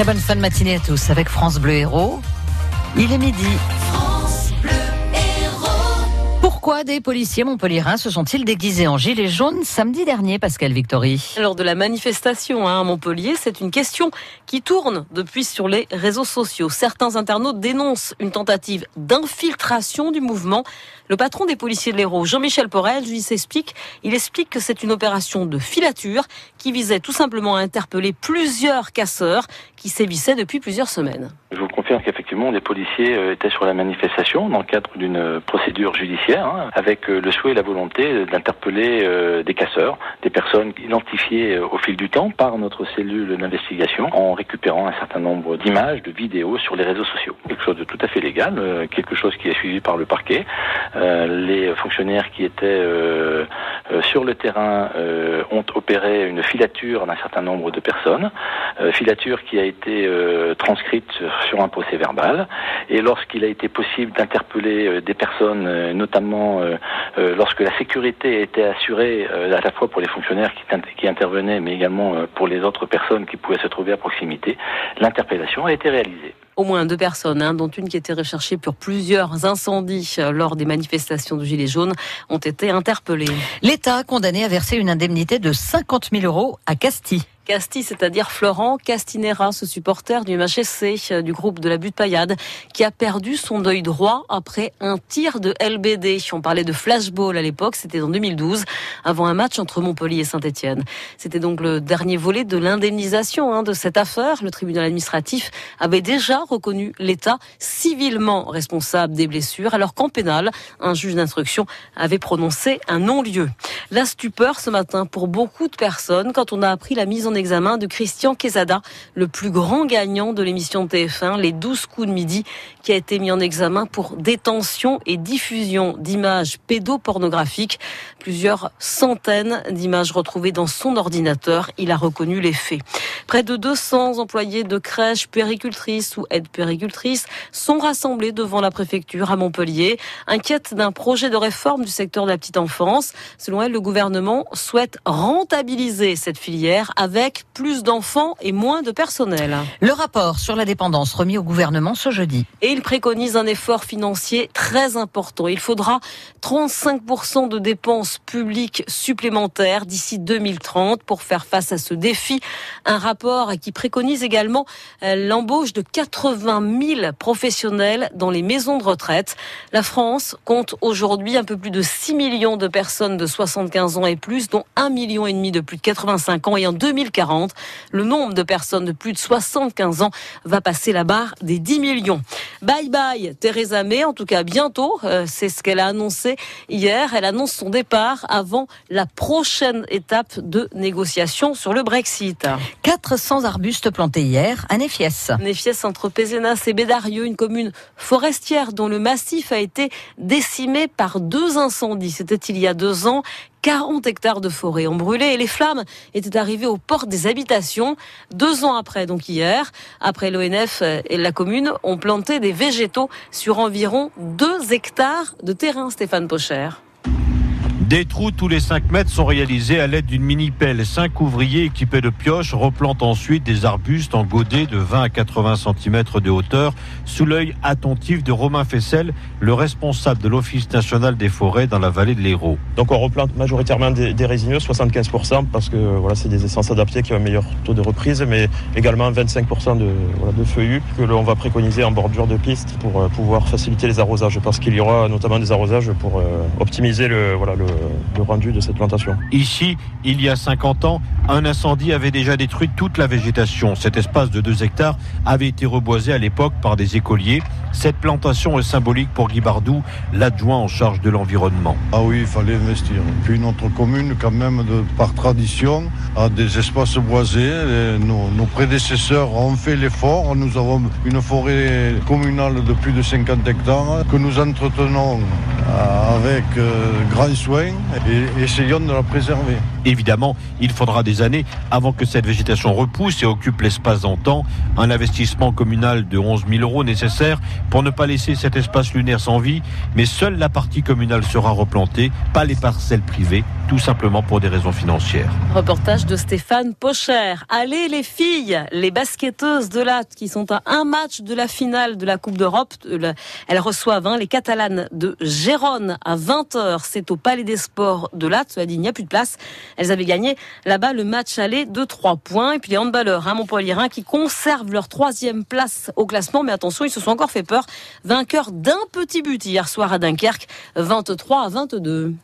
Très bonne fin de matinée à tous avec France Bleu Héros. Il est midi. Pourquoi des policiers montpelliérains se sont-ils déguisés en gilets jaunes samedi dernier, Pascal Victory Lors de la manifestation hein, à Montpellier, c'est une question qui tourne depuis sur les réseaux sociaux. Certains internautes dénoncent une tentative d'infiltration du mouvement. Le patron des policiers de l'Hérault, Jean-Michel Porel, lui s'explique. Il explique que c'est une opération de filature qui visait tout simplement à interpeller plusieurs casseurs qui sévissaient depuis plusieurs semaines. Je vous qu'effectivement, les policiers euh, étaient sur la manifestation dans le cadre d'une euh, procédure judiciaire, hein, avec euh, le souhait et la volonté d'interpeller des casseurs, des personnes identifiées au fil du temps par notre cellule d'investigation, en récupérant un certain nombre d'images, de vidéos sur les réseaux sociaux. Quelque chose de tout à fait légal, quelque chose qui est suivi par le parquet. les fonctionnaires qui étaient sur le terrain ont opéré une filature d'un certain nombre de personnes, filature qui a été transcrite sur un procès verbal. Et lorsqu'il a été possible d'interpeller euh, des personnes, euh, notamment euh, lorsque la sécurité était assurée à la fois pour les fonctionnaires qui, intervenaient, mais également pour les autres personnes qui pouvaient se trouver à proximité, l'interpellation a été réalisée au moins deux personnes, hein, dont une qui était recherchée pour plusieurs incendies lors des manifestations de Gilets jaunes, ont été interpellées. L'État a condamné à verser une indemnité de 50 000 euros à Castille. Casti, c'est-à-dire Florent Castinera, ce supporter du MHSC, euh, du groupe de la butte paillade, qui a perdu son œil droit après un tir de LBD. On parlait de flashball à l'époque, c'était en 2012, avant un match entre Montpellier et Saint-Etienne. C'était donc le dernier volet de l'indemnisation hein, de cette affaire. Le tribunal administratif avait déjà reconnu l'État civilement responsable des blessures, alors qu'en pénal, un juge d'instruction avait prononcé un non-lieu. La stupeur ce matin pour beaucoup de personnes quand on a appris la mise en examen de Christian Quesada, le plus grand gagnant de l'émission TF1, Les 12 coups de midi, qui a été mis en examen pour détention et diffusion d'images pédopornographiques. Plusieurs centaines d'images retrouvées dans son ordinateur. Il a reconnu les faits. Près de 200 employés de crèches, péricultrices ou aides péricultrices sont rassemblés devant la préfecture à Montpellier, inquiète d'un projet de réforme du secteur de la petite enfance. Selon elle, le gouvernement souhaite rentabiliser cette filière avec plus d'enfants et moins de personnel. Le rapport sur la dépendance remis au gouvernement ce jeudi. Et il préconise un effort financier très important. Il faudra 35% de dépenses publiques supplémentaires d'ici 2030 pour faire face à ce défi. Un rapport qui préconise également euh, l'embauche de 80 000 professionnels dans les maisons de retraite. La France compte aujourd'hui un peu plus de 6 millions de personnes de 75 ans et plus, dont 1 million et demi de plus de 85 ans. Et en 2040, le nombre de personnes de plus de 75 ans va passer la barre des 10 millions. Bye bye Theresa May, en tout cas bientôt, euh, c'est ce qu'elle a annoncé hier. Elle annonce son départ avant la prochaine étape de négociation sur le Brexit. 400 arbustes plantés hier à Néfiès. Néfiès entre Pézenas et Bédarieux, une commune forestière dont le massif a été décimé par deux incendies. C'était il y a deux ans. 40 hectares de forêt ont brûlé et les flammes étaient arrivées aux portes des habitations deux ans après, donc hier. Après l'ONF et la commune ont planté des végétaux sur environ 2 hectares de terrain, Stéphane Pocher. Des trous tous les 5 mètres sont réalisés à l'aide d'une mini-pelle. Cinq ouvriers équipés de pioches replantent ensuite des arbustes en godets de 20 à 80 cm de hauteur sous l'œil attentif de Romain Fessel, le responsable de l'Office national des forêts dans la vallée de l'Hérault. Donc on replante majoritairement des, résineux, 75% parce que voilà, c'est des essences adaptées qui ont un meilleur taux de reprise, mais également 25% de, feuillus que l'on va préconiser en bordure de piste pour euh, pouvoir faciliter les arrosages parce qu'il y aura notamment des arrosages pour euh, optimiser le, voilà, le, le rendu de cette plantation. Ici, il y a 50 ans, un incendie avait déjà détruit toute la végétation. Cet espace de 2 hectares avait été reboisé à l'époque par des écoliers. Cette plantation est symbolique pour Guy Bardou, l'adjoint en charge de l'environnement. Ah oui, il fallait investir. Puis notre commune, quand même, de, par tradition, a des espaces boisés. Nos, nos, prédécesseurs ont fait l'effort. Nous avons une forêt communale de plus de 50 hectares que nous entretenons avec euh, grand soin et essayons de la préserver. Évidemment, il faudra des années avant que cette végétation repousse et occupe l'espace d'antan. Un investissement communal de 11 000 euros nécessaire pour ne pas laisser cet espace lunaire sans vie, mais seule la partie communale sera replantée, pas les parcelles privées, tout simplement pour des raisons financières. Reportage de Stéphane Pocher. Allez les filles, les basketteuses de Latte qui sont à un match de la finale de la Coupe d'Europe. Elles reçoivent hein, les Catalanes de Gérone à 20h. C'est au Palais des Sports de Latte. Cela dit, il n'y a plus de place. Elles avaient gagné là-bas le match aller de 3 points. Et puis les handballeurs, hein, Montpellierin, qui conservent leur troisième place au classement. Mais attention, ils se sont encore fait peur. Vainqueurs d'un petit but hier soir à Dunkerque, 23 à 22.